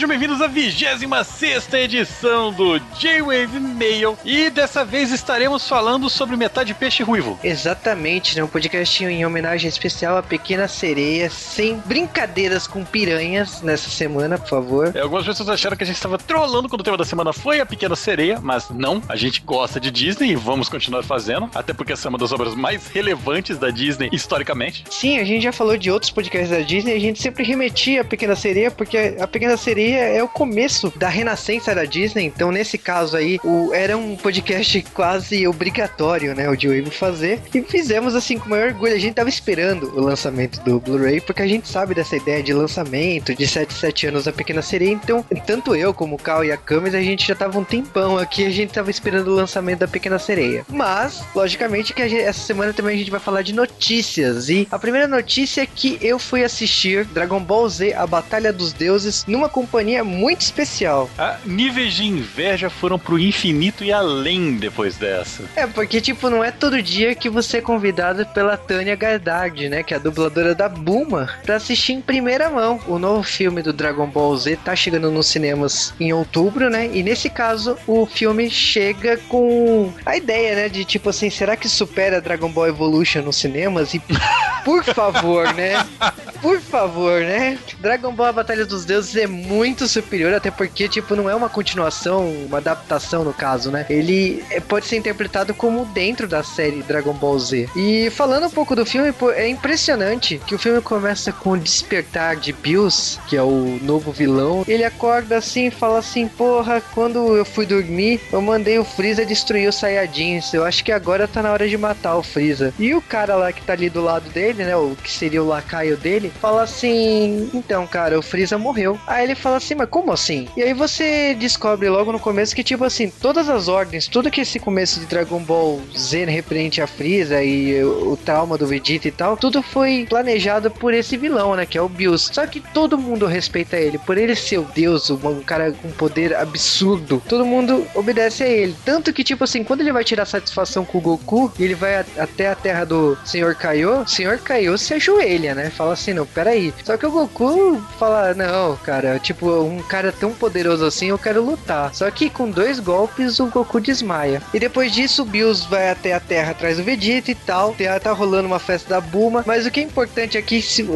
sejam bem-vindos à 26 edição do J-Wave Mail. E dessa vez estaremos falando sobre metade peixe ruivo. Exatamente, né? Um podcast em homenagem especial à Pequena Sereia, sem brincadeiras com piranhas nessa semana, por favor. É, algumas pessoas acharam que a gente estava trolando quando o tema da semana foi a Pequena Sereia, mas não. A gente gosta de Disney e vamos continuar fazendo, até porque essa é uma das obras mais relevantes da Disney historicamente. Sim, a gente já falou de outros podcasts da Disney, a gente sempre remetia a Pequena Sereia, porque a Pequena Sereia é o começo da renascença da Disney, então nesse caso aí, o, era um podcast quase obrigatório, né, o de Wave fazer, e fizemos assim com maior orgulho, a gente tava esperando o lançamento do Blu-ray, porque a gente sabe dessa ideia de lançamento, de 7 7 anos da Pequena Sereia, então tanto eu como o Cal e a Camis, a gente já tava um tempão aqui, a gente tava esperando o lançamento da Pequena Sereia. Mas, logicamente que gente, essa semana também a gente vai falar de notícias, e a primeira notícia é que eu fui assistir Dragon Ball Z, a Batalha dos Deuses, numa companhia muito especial. Ah, níveis de inveja foram pro infinito e além depois dessa. É, porque, tipo, não é todo dia que você é convidado pela Tânia Gardard, né? Que é a dubladora da Buma, pra assistir em primeira mão. O novo filme do Dragon Ball Z tá chegando nos cinemas em outubro, né? E nesse caso, o filme chega com a ideia, né? De tipo assim, será que supera Dragon Ball Evolution nos cinemas? E por favor, né? Por favor, né? Dragon Ball A Batalha dos Deuses é muito superior, até porque, tipo, não é uma continuação, uma adaptação no caso, né? Ele é, pode ser interpretado como dentro da série Dragon Ball Z. E falando um pouco do filme, é impressionante que o filme começa com o despertar de Bills, que é o novo vilão. Ele acorda assim e fala assim: Porra, quando eu fui dormir, eu mandei o Freeza destruir os Saiyajins. Eu acho que agora tá na hora de matar o Freeza. E o cara lá que tá ali do lado dele, né? O que seria o lacaio dele, fala assim: Então, cara, o Freeza morreu. Aí ele fala assim: Mas como assim? E aí você descobre logo no começo que, tipo assim, todas as ordens, tudo que esse começo de Dragon Ball Z referente a Freeza e o, trauma do Vegeta e tal, tudo foi planejado por esse vilão, né? Que é o Bills. Só que todo mundo respeita ele. Por ele ser o deus, um cara com poder absurdo, todo mundo obedece a ele. Tanto que, tipo assim, quando ele vai tirar satisfação com o Goku, ele vai até a terra do Senhor Kaiô, Senhor Kaiô se ajoelha, né? Fala assim, não, peraí. Só que o Goku fala, não, cara, tipo, um cara tão poderoso assim, eu quero lutar. Só que com dois golpes, o Goku desmaia. E depois disso, o Bills vai até a terra atrás do Vegeta e tal. Tá rolando uma festa da Buma. Mas o que é importante aqui, se,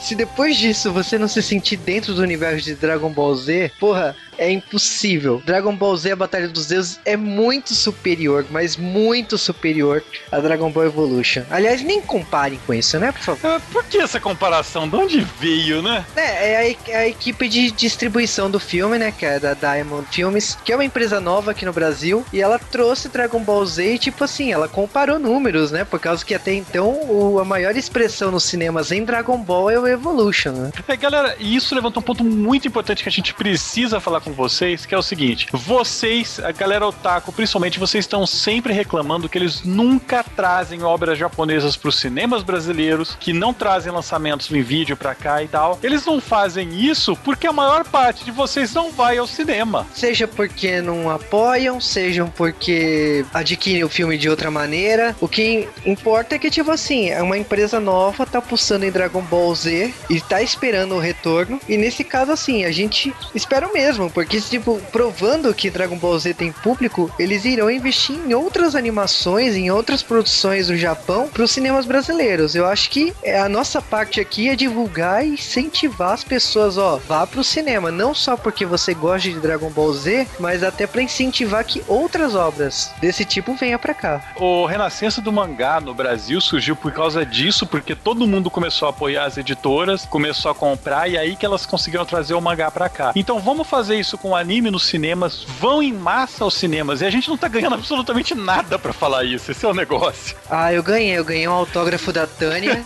se depois disso você não se sentir dentro do universo de Dragon Ball Z, porra, é impossível. Dragon Ball Z, a Batalha dos Deuses, é muito superior, mas muito superior a Dragon Ball Evolution. Aliás, nem comparem com isso, né, por favor? Ah, por que essa comparação? De onde veio, né? É, é a, é a, equipe de distribuição do filme, né, que é da Diamond Films, que é uma empresa nova aqui no Brasil, e ela trouxe Dragon Ball Z e, tipo assim, ela comparou números, né, por causa que até então o, a maior expressão nos cinemas em Dragon Ball é o Evolution, né? É, galera, e isso levanta um ponto muito importante que a gente precisa falar com com vocês, que é o seguinte: vocês, a galera otaku, principalmente, vocês estão sempre reclamando que eles nunca trazem obras japonesas para os cinemas brasileiros, que não trazem lançamentos em vídeo para cá e tal. Eles não fazem isso porque a maior parte de vocês não vai ao cinema. Seja porque não apoiam, sejam porque adquirem o filme de outra maneira. O que importa é que, tipo assim, é uma empresa nova, tá pulsando em Dragon Ball Z e tá esperando o retorno. E nesse caso, assim, a gente espera o mesmo, porque, tipo, provando que Dragon Ball Z tem público, eles irão investir em outras animações, em outras produções do Japão para os cinemas brasileiros. Eu acho que a nossa parte aqui é divulgar e incentivar as pessoas, ó, vá pro cinema, não só porque você gosta de Dragon Ball Z, mas até para incentivar que outras obras desse tipo venham para cá. O renascença do mangá no Brasil surgiu por causa disso, porque todo mundo começou a apoiar as editoras, começou a comprar e aí que elas conseguiram trazer o mangá para cá. Então vamos fazer isso com anime nos cinemas, vão em massa aos cinemas. E a gente não tá ganhando absolutamente nada para falar isso. Esse é o negócio. Ah, eu ganhei. Eu ganhei um autógrafo da Tânia.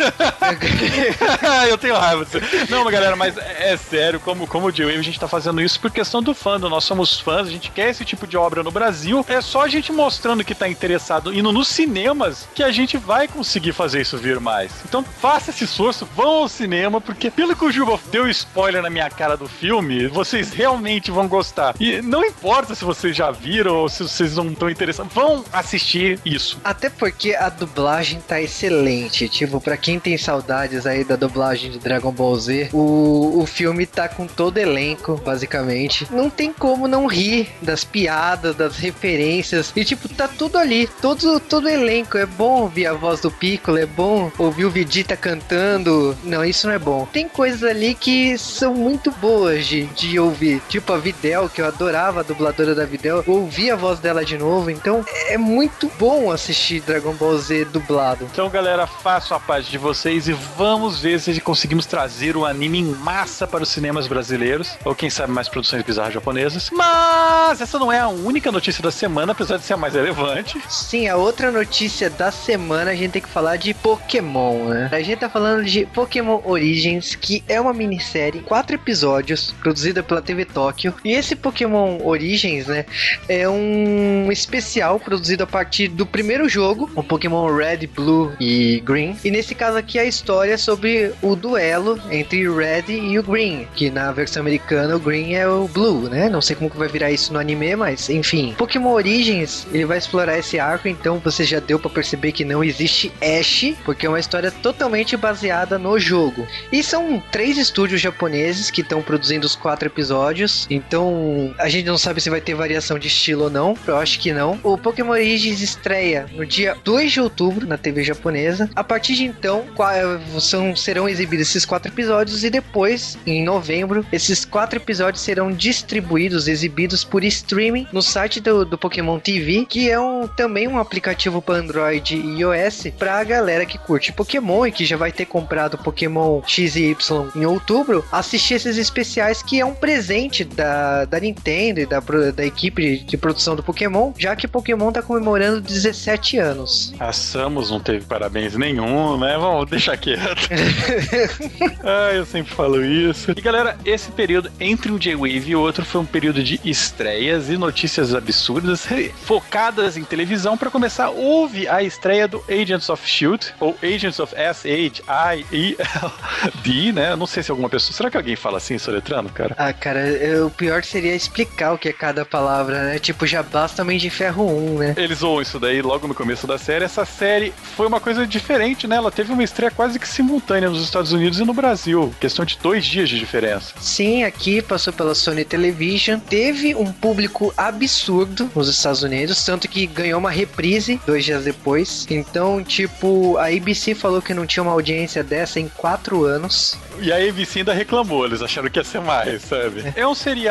eu tenho raiva. Não, galera, mas é sério, como, como o Joey, a gente tá fazendo isso por questão do fandom. Nós somos fãs, a gente quer esse tipo de obra no Brasil. É só a gente mostrando que tá interessado, indo nos cinemas, que a gente vai conseguir fazer isso vir mais. Então faça esse esforço, vão ao cinema, porque pelo que o Juba deu spoiler na minha cara do filme, vocês realmente certamente vão gostar. E não importa se vocês já viram ou se vocês não estão interessados, vão assistir isso. Até porque a dublagem tá excelente. Tipo, pra quem tem saudades aí da dublagem de Dragon Ball Z, o, o filme tá com todo elenco, basicamente. Não tem como não rir das piadas, das referências. E, tipo, tá tudo ali. Todo, todo elenco. É bom ouvir a voz do Piccolo, é bom ouvir o Vegeta cantando. Não, isso não é bom. Tem coisas ali que são muito boas de, de ouvir. Tipo a Videl, que eu adorava a dubladora da Videl. Ouvi a voz dela de novo. Então, é muito bom assistir Dragon Ball Z dublado. Então, galera, façam a parte de vocês e vamos ver se conseguimos trazer o anime em massa para os cinemas brasileiros. Ou quem sabe mais produções bizarras japonesas. Mas essa não é a única notícia da semana, apesar de ser a mais relevante. Sim, a outra notícia da semana a gente tem que falar de Pokémon, né? A gente tá falando de Pokémon Origins, que é uma minissérie, quatro episódios, produzida pela TV Tóquio. E esse Pokémon Origins, né, é um especial produzido a partir do primeiro jogo, o Pokémon Red, Blue e Green. E nesse caso aqui a história é sobre o duelo entre o Red e o Green, que na versão americana o Green é o Blue, né? Não sei como que vai virar isso no anime, mas enfim. Pokémon Origins, ele vai explorar esse arco, então você já deu para perceber que não existe Ash, porque é uma história totalmente baseada no jogo. E são três estúdios japoneses que estão produzindo os quatro episódios, então a gente não sabe se vai ter variação de estilo ou não, eu acho que não. O Pokémon Origins estreia no dia 2 de outubro na TV japonesa. A partir de então, são, serão exibidos esses quatro episódios e depois, em novembro, esses quatro episódios serão distribuídos, exibidos por streaming no site do, do Pokémon TV, que é um, também um aplicativo para Android e iOS para a galera que curte Pokémon e que já vai ter comprado Pokémon X e Y em outubro, assistir esses especiais que é um presente da, da Nintendo e da, da equipe de produção do Pokémon, já que Pokémon tá comemorando 17 anos. A Samus não teve parabéns nenhum, né? Vamos deixar quieto. ah, eu sempre falo isso. E galera, esse período entre um J-Wave e outro foi um período de estreias e notícias absurdas focadas em televisão. Para começar, houve a estreia do Agents of Shield ou Agents of S-H-I-E-L-D, né? Não sei se alguma pessoa. Será que alguém fala assim, soletrando, cara? Ah, cara, o pior seria explicar o que é cada palavra, né? Tipo, já basta também de Ferro 1, né? Eles zoam isso daí logo no começo da série. Essa série foi uma coisa diferente, né? Ela teve uma estreia quase que simultânea nos Estados Unidos e no Brasil. Questão de dois dias de diferença. Sim, aqui passou pela Sony Television. Teve um público absurdo nos Estados Unidos, tanto que ganhou uma reprise dois dias depois. Então, tipo, a ABC falou que não tinha uma audiência dessa em quatro anos. E a ABC ainda reclamou, eles acharam que ia ser mais, sabe? É, é um seriado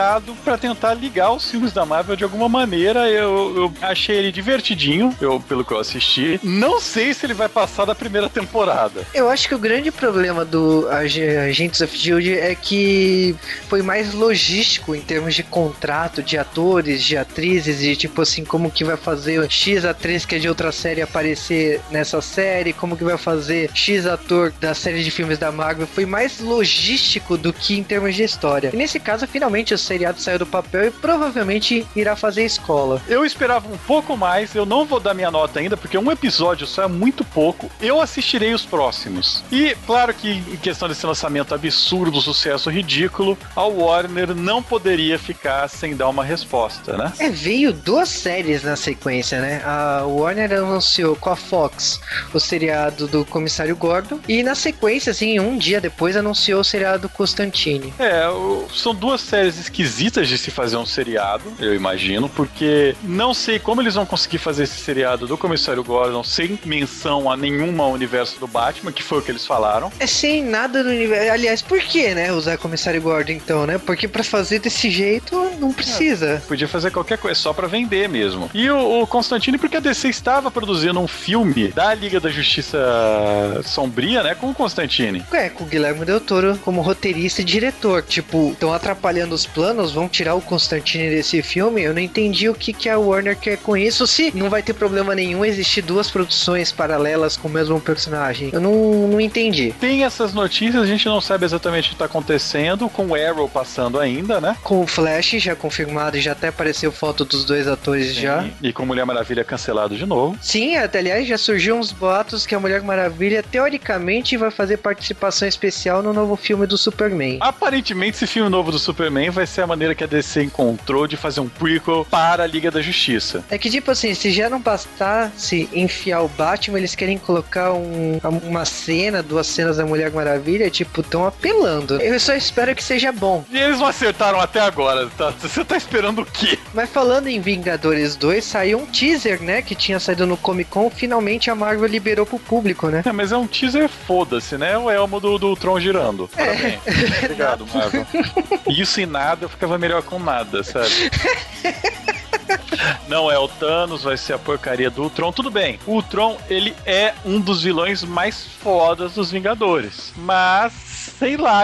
para tentar ligar os filmes da Marvel de alguma maneira. Eu, eu achei ele divertidinho, eu, pelo que eu assisti. Não sei se ele vai passar da primeira temporada. Eu acho que o grande problema do Agents of Shield é que foi mais logístico em termos de contrato de atores, de atrizes, e tipo assim, como que vai fazer X atriz que é de outra série aparecer nessa série, como que vai fazer X ator da série de filmes da Marvel. Foi mais logístico do que em termos de história. E nesse caso, finalmente o seriado saiu do papel e provavelmente irá fazer escola. Eu esperava um pouco mais, eu não vou dar minha nota ainda, porque um episódio só é muito pouco. Eu assistirei os próximos. E claro que em questão desse lançamento absurdo, sucesso ridículo, a Warner não poderia ficar sem dar uma resposta, né? É, veio duas séries na sequência, né? A Warner anunciou com a Fox o seriado do Comissário Gordon e na sequência, assim, um dia depois anunciou o seriado Constantine. É, são duas séries esquisitas de se fazer um seriado, eu imagino, porque não sei como eles vão conseguir fazer esse seriado do Comissário Gordon sem menção a nenhuma universo do Batman, que foi o que eles falaram. É sem nada do universo. Aliás, por que, né, usar Comissário Gordon então, né? Porque para fazer desse jeito não precisa. É, podia fazer qualquer coisa, só para vender mesmo. E o, o Constantine, porque a DC estava produzindo um filme da Liga da Justiça Sombria, né, com o Constantine. É, com o Guilherme Del Toro como roteirista e diretor. Tipo, estão atrapalhando os planos, vão tirar o Constantine desse filme. Eu não entendi o que, que a Warner quer com isso. Se não vai ter problema nenhum existir duas produções paralelas com o mesmo personagem. Eu não, não entendi. Tem essas notícias, a gente não sabe exatamente o que está acontecendo, com o Arrow passando ainda, né? Com o Flash já confirmado, já até apareceu foto dos dois atores Sim. já. E com Mulher Maravilha cancelado de novo. Sim, até aliás já surgiu uns boatos que a Mulher Maravilha teoricamente vai fazer participação especial no novo filme do Superman. Aparentemente esse filme novo do Superman vai vai ser a maneira que a DC encontrou de fazer um prequel para a Liga da Justiça. É que, tipo assim, se já não bastasse enfiar o Batman, eles querem colocar um, uma cena, duas cenas da Mulher Maravilha, tipo, tão apelando. Eu só espero que seja bom. E eles não acertaram até agora, tá? Você tá esperando o quê? Mas falando em Vingadores 2, saiu um teaser, né? Que tinha saído no Comic Con, finalmente a Marvel liberou pro público, né? É, mas é um teaser foda-se, né? O elmo do, do Tron girando. Parabéns. É. Obrigado, Marvel. Isso e nada, eu ficava melhor com nada, sabe? Não é o Thanos, vai ser a porcaria do Ultron. Tudo bem, o Ultron, ele é um dos vilões mais fodas dos Vingadores. Mas sei lá,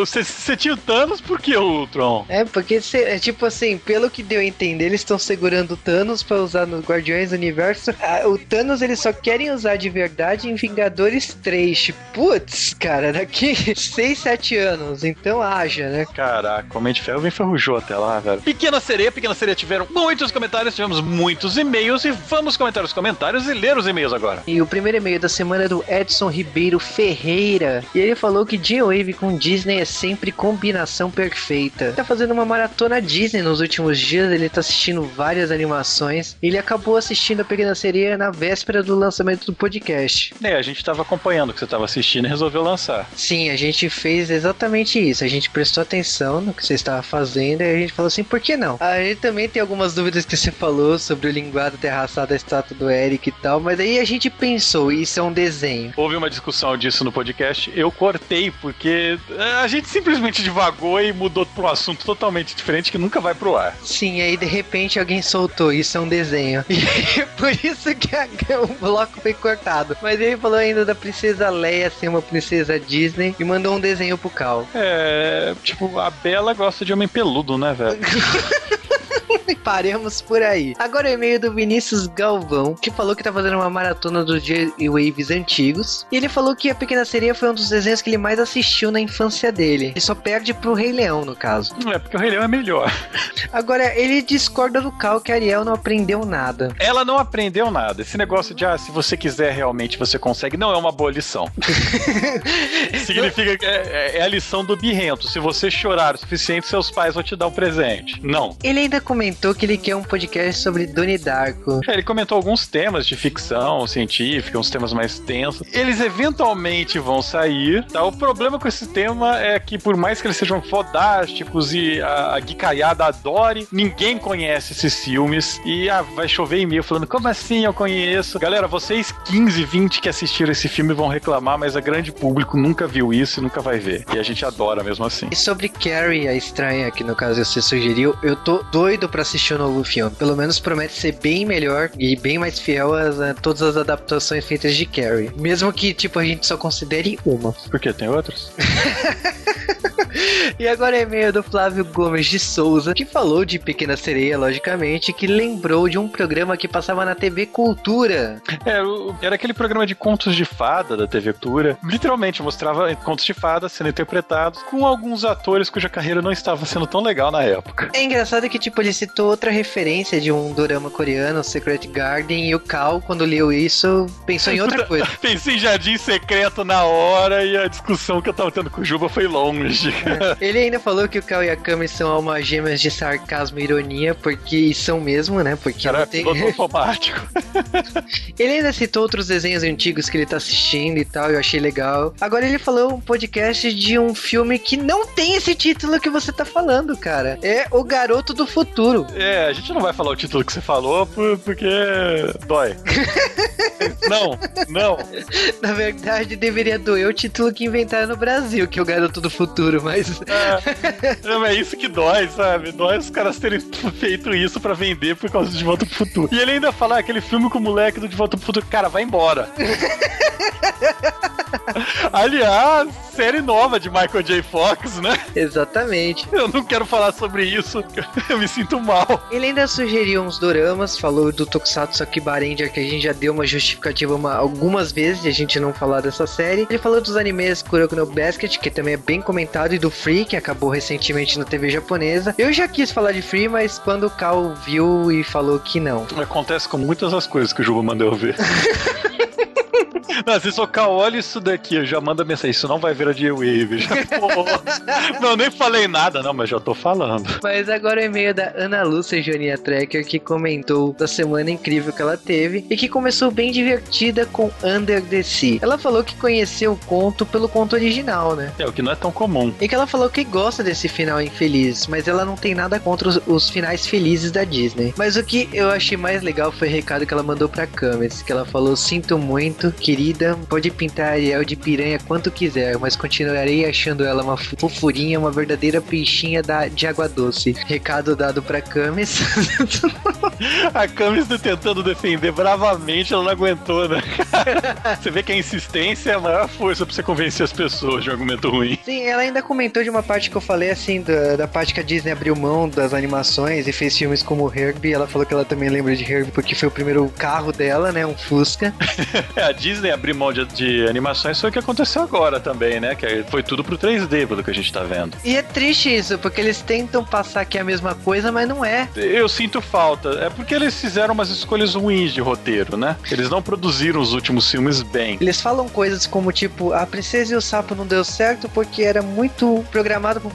você tinha o Thanos por que o Ultron? É, porque cê, é tipo assim, pelo que deu a entender, eles estão segurando o Thanos pra usar nos Guardiões do Universo. Ah, o Thanos eles só querem usar de verdade em Vingadores 3. Tipo, putz, cara, daqui 6, 7 anos, então haja, né? Caraca, o Homem de Ferro vem ferrujou até lá, velho. Pequena Sereia, Pequena Sereia tiveram muitos comentários, tivemos muitos e-mails e vamos comentar os comentários e ler os e-mails agora. E o primeiro e-mail da semana é do Edson Ribeiro Ferreira. E ele falou que Jim Wave com Disney é sempre combinação perfeita. Tá fazendo uma maratona Disney nos últimos dias, ele tá assistindo várias animações. Ele acabou assistindo a Pequena Sereia na véspera do lançamento do podcast. É, a gente tava acompanhando o que você tava assistindo e resolveu lançar. Sim, a gente fez exatamente isso. A gente prestou atenção no que você estava fazendo e a gente falou assim, por que não? A gente também tem algumas dúvidas que você falou sobre o linguado terraçado da estátua do Eric e tal, mas aí a gente pensou, isso é um desenho. Houve uma discussão disso no podcast, eu cortei porque a gente simplesmente divagou e mudou para um assunto totalmente diferente que nunca vai pro ar. Sim, aí de repente alguém soltou, isso é um desenho. E por isso que a, o bloco foi cortado. Mas ele falou ainda da princesa Leia ser uma princesa Disney e mandou um desenho pro Cal. É, tipo, a Bela gosta de homem peludo, né, velho? Paremos por aí. Agora é e-mail do Vinícius Galvão, que falou que tá fazendo uma maratona dos J-Waves antigos. E ele falou que a Pequena Sereia foi um dos desenhos que ele mais assistiu na infância dele. Ele só perde pro Rei Leão, no caso. É, porque o Rei Leão é melhor. Agora, ele discorda do Cal que a Ariel não aprendeu nada. Ela não aprendeu nada. Esse negócio de, ah, se você quiser realmente você consegue, não é uma boa lição. Significa que é, é, é, a lição do birrento. Se você chorar o suficiente, seus pais vão te dar um presente. Não. Ele ainda comentou que ele quer um podcast sobre Donnie Darko. É, ele comentou alguns temas de ficção científica, uns temas mais tensos. Eles eventualmente vão sair. Tá? O problema com esse tema é que, por mais que eles sejam fodásticos e a, a guicaiada adore, ninguém conhece esses filmes. E ah, vai chover e-mail falando: como assim eu conheço? Galera, vocês 15, 20 que assistiram esse filme vão reclamar, mas a grande público nunca viu isso e nunca vai ver. E a gente adora mesmo assim. E sobre Carrie, a estranha, que no caso você sugeriu, eu tô doido pra assistir o novo filme. Pelo menos promete ser bem melhor e bem mais fiel a, a todas as adaptações feitas de Carrie. Mesmo que, tipo, a gente só considere uma. Porque tem outras? e agora é e-mail do Flávio Gomes de Souza, que falou de Pequena Sereia, logicamente, que lembrou de um programa que passava na TV Cultura. É, era aquele programa de contos de fada da TV Cultura. Literalmente mostrava contos de fada sendo interpretados com alguns atores cuja carreira não estava sendo tão legal na época. É engraçado que, tipo, ele citou outra referência de um dorama coreano, Secret Garden, e o Cal, quando leu isso, pensou em outra coisa. Pensei em Jardim Secreto na hora e a discussão que eu tava tendo com o Juba foi longe. Ele ainda falou que o Cal e a Kami são almas gêmeas de sarcasmo e ironia, porque são mesmo, né? Porque Cara, tem... automático. ele ainda citou outros desenhos antigos que ele tá assistindo e tal, eu achei legal. Agora ele falou um podcast de um filme que não tem esse título que você tá falando, cara. É O Garoto do Futuro. É, a gente não vai falar o título que você falou porque dói. não, não. Na verdade, deveria doer o título que inventaram no Brasil, que é o Garoto do Futuro, mas. É, é isso que dói, sabe? Dói os caras terem feito isso para vender por causa de Volta pro Futuro. E ele ainda falar aquele filme com o moleque do De Volta pro Futuro, cara, vai embora. Aliás, série nova de Michael J. Fox, né? Exatamente. Eu não quero falar sobre isso, eu me sinto mal. Ele ainda sugeriu uns doramas, falou do Tokusatsu Akibarendia, que a gente já deu uma justificativa uma, algumas vezes de a gente não falar dessa série. Ele falou dos animes Kuroko no Basket, que também é bem comentado, do Free, que acabou recentemente na TV japonesa. Eu já quis falar de Free, mas quando o Cal viu e falou que não. Acontece com muitas das coisas que o Juba mandou ver. Não, se socar, olha isso daqui, já manda mensagem, isso não vai virar de wave. Já, não, nem falei nada, não, mas já tô falando. Mas agora é e-mail da Ana Lúcia Joania Trekker, que comentou da semana incrível que ela teve e que começou bem divertida com Under the Sea. Ela falou que conheceu o conto pelo conto original, né? É, o que não é tão comum. E que ela falou que gosta desse final infeliz, mas ela não tem nada contra os, os finais felizes da Disney. Mas o que eu achei mais legal foi o recado que ela mandou pra Camis, que ela falou: Sinto muito, querida, pode pintar Ariel de piranha quanto quiser, mas continuarei achando ela uma fofurinha, uma verdadeira peixinha da, de água doce. Recado dado pra Camis. a Camis tentando defender bravamente, ela não aguentou, né? você vê que a insistência é a maior força pra você convencer as pessoas de um argumento ruim. Sim, ela ainda comentou de uma parte que eu falei, assim, da, da parte que a Disney abriu mão das animações e fez filmes como Herbie. Ela falou que ela também lembra de Herbie porque foi o primeiro carro dela, né? Um Fusca. é, a Disney abriu mão de, de, animações foi o que aconteceu agora também, né? Que foi tudo pro 3D, pelo que a gente tá vendo. E é triste isso, porque eles tentam passar que é a mesma coisa, mas não é. Eu sinto falta. É porque eles fizeram umas escolhas ruins de roteiro, né? Eles não produziram os últimos filmes bem. Eles falam coisas como, tipo, a Princesa e o Sapo não deu certo porque era muito programado pro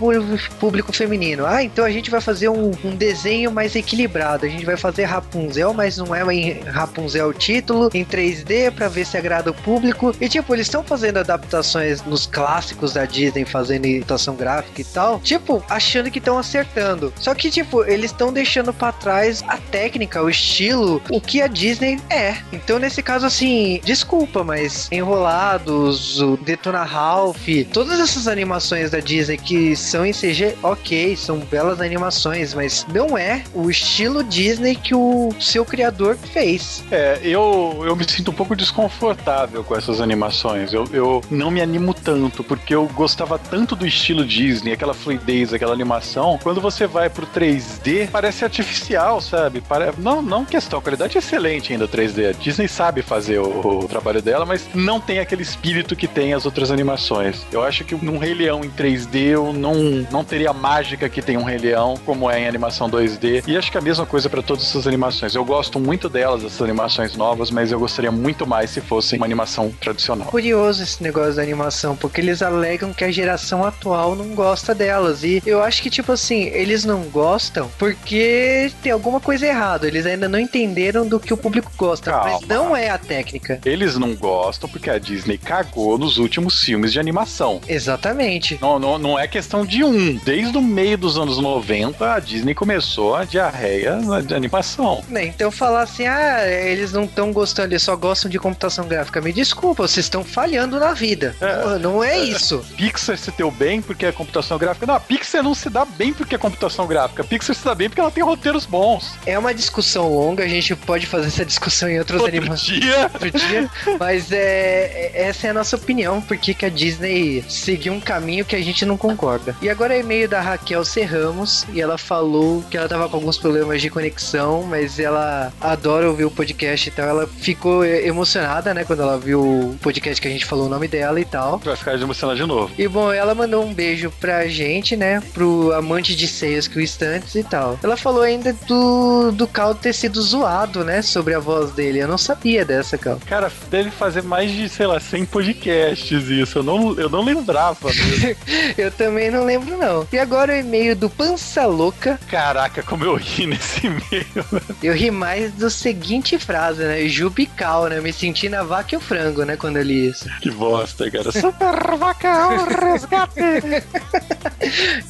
público feminino. Ah, então a gente vai fazer um, um desenho mais equilibrado. A gente vai fazer Rapunzel, mas não é Rapunzel o título, em 3D para ver se agrada público. E tipo, eles estão fazendo adaptações nos clássicos da Disney, fazendo imitação gráfica e tal. Tipo, achando que estão acertando. Só que, tipo, eles estão deixando para trás a técnica, o estilo, o que a Disney é. Então, nesse caso, assim, desculpa, mas Enrolados, o Detona Ralph, todas essas animações da Disney que são em CG, ok, são belas animações, mas não é o estilo Disney que o seu criador fez. É, eu, eu me sinto um pouco desconfortável com essas animações. Eu, eu não me animo tanto, porque eu gostava tanto do estilo Disney, aquela fluidez, aquela animação. Quando você vai pro 3D, parece artificial, sabe? Pare... Não, não questão, a qualidade é excelente ainda 3D. A Disney sabe fazer o, o trabalho dela, mas não tem aquele espírito que tem as outras animações. Eu acho que num Rei Leão em 3D eu não, não teria a mágica que tem um Rei Leão, como é em animação 2D. E acho que é a mesma coisa para todas essas animações. Eu gosto muito delas, essas animações novas, mas eu gostaria muito mais se fosse uma animação tradicional. Curioso esse negócio da animação, porque eles alegam que a geração atual não gosta delas. E eu acho que, tipo assim, eles não gostam porque tem alguma coisa errada. Eles ainda não entenderam do que o público gosta. Calma. Mas não é a técnica. Eles não gostam porque a Disney cagou nos últimos filmes de animação. Exatamente. Não, não, não é questão de um. Desde o meio dos anos 90, a Disney começou a diarreia de animação. Né, então falar assim, ah, eles não estão gostando, eles só gostam de computação gráfica. Me desculpa, vocês estão falhando na vida. É, não é, é isso. Pixar se deu bem porque é computação gráfica. Não, a Pixar não se dá bem porque é computação gráfica. A Pixar se dá bem porque ela tem roteiros bons. É uma discussão longa, a gente pode fazer essa discussão em outros animações. Dia. Outro dia. Mas é, é, essa é a nossa opinião, porque que a Disney seguiu um caminho que a gente não concorda. E agora é e-mail da Raquel Serramos, e ela falou que ela tava com alguns problemas de conexão, mas ela adora ouvir o podcast, então ela ficou emocionada, né, quando ela viu o podcast que a gente falou o nome dela e tal. Vai ficar emocionada de novo. E bom, ela mandou um beijo pra gente, né, pro amante de seias que o Estantes e tal. Ela falou ainda do, do Cal ter sido zoado, né, sobre a voz dele. Eu não sabia dessa, Cal. Cara, deve fazer mais de, sei lá, 100 podcasts isso. Eu não, eu não lembrava mesmo. eu também não lembro, não. E agora o e-mail do Pança Louca. Caraca, como eu ri nesse e-mail. Eu ri mais do seguinte frase, né? Jubical, né? Me senti na vaca e o frango, né? Quando eu li isso. Que bosta, cara. Super vaca, resgate.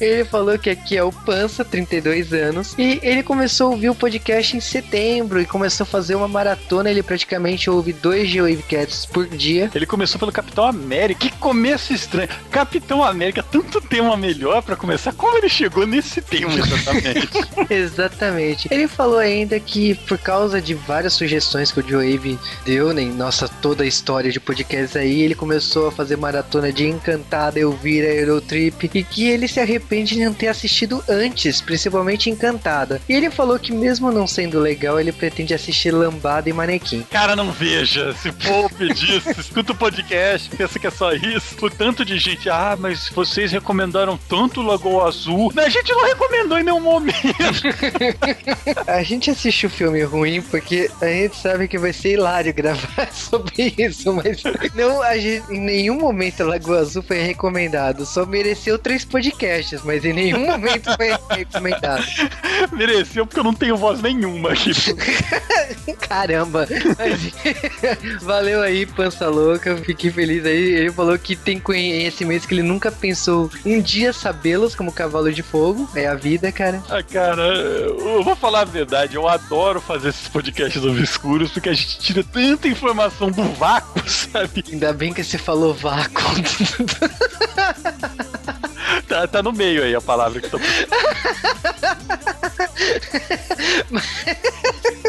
ele falou que aqui é o Pança, 32 anos. E ele começou a ouvir o podcast em setembro e começou a fazer uma maratona. Ele praticamente ouve dois G-Wavecats por dia. Ele começou pelo Capitão América. Que começo estranho. Capitão América, tanto tema melhor para começar. Como ele chegou nesse tema exatamente? exatamente. Ele falou ainda que por causa de várias sugestões que o Joe Wave deu, né, nossa toda a história de podcast aí, ele começou a fazer maratona de Encantada, Elvira, Eurotrip e que e ele se arrepende de não ter assistido antes, principalmente Encantada. E ele falou que mesmo não sendo legal, ele pretende assistir Lambada e Manequim. Cara, não veja. Se poupe disso, escuta o podcast, pensa que é só isso. O tanto de gente, ah, mas vocês recomendaram tanto Lagoa Azul. A gente não recomendou em nenhum momento. a gente assiste o filme ruim porque a gente sabe que vai ser hilário gravar sobre isso, mas não, a gente, em nenhum momento Lagoa Azul foi recomendado. Só mereceu três podcasts, mas em nenhum momento foi recomendado. Mereceu porque eu não tenho voz nenhuma aqui. Caramba! Valeu aí, Pança Louca. Fiquei feliz aí. Ele falou que tem conhecimento que ele nunca pensou um dia sabê-los como cavalo de fogo. É a vida, cara. Ah, cara, eu vou falar a verdade. Eu adoro fazer esses podcasts obscuros porque a gente tira tanta informação do vácuo, sabe? Ainda bem que você falou vácuo. Tá, tá no meio aí a palavra que tô.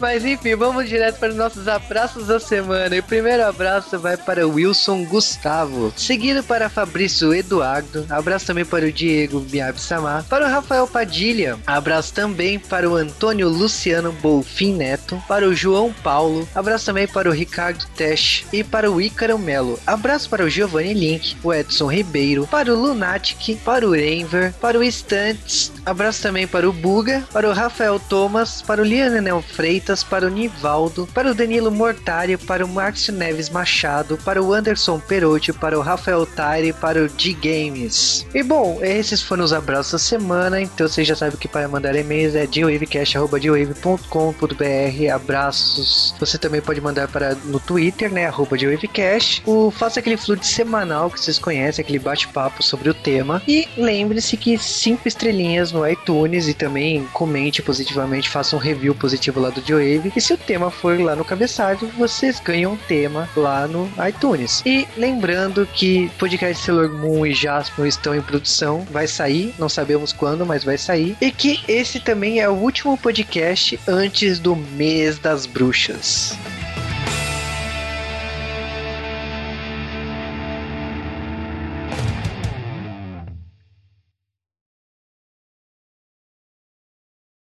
Mas enfim, vamos direto para os nossos abraços da semana. E o primeiro abraço vai para Wilson Gustavo, seguido para Fabrício Eduardo. Abraço também para o Diego Biab Samar, para o Rafael Padilha. Abraço também para o Antônio Luciano Bolfin Neto, para o João Paulo. Abraço também para o Ricardo Tesh e para o Ícaro Melo. Abraço para o Giovanni Link, o Edson Ribeiro, para o Lunatic, para o Enver, para o Stunts. Abraço também para o Buga, para o Rafael Thomas, para o Lionel Freitas, para o Nivaldo, para o Danilo Mortari, para o Márcio Neves Machado, para o Anderson Perotti, para o Rafael Tari, para o G Games. E bom, esses foram os abraços da semana, então você já sabe que para mandar e-mails é dwavecast.com.br. Abraços. Você também pode mandar para no Twitter, né? Arroba dwavecast. O Faça aquele fluxo semanal que vocês conhecem, aquele bate-papo sobre o tema. E lembre-se que cinco estrelinhas no iTunes e também comente positivamente, faça um review positivo lá do Joave. E se o tema for lá no cabeçalho, vocês ganham um tema lá no iTunes. E lembrando que podcast Sailor Moon e Jasper estão em produção, vai sair, não sabemos quando, mas vai sair. E que esse também é o último podcast antes do mês das bruxas.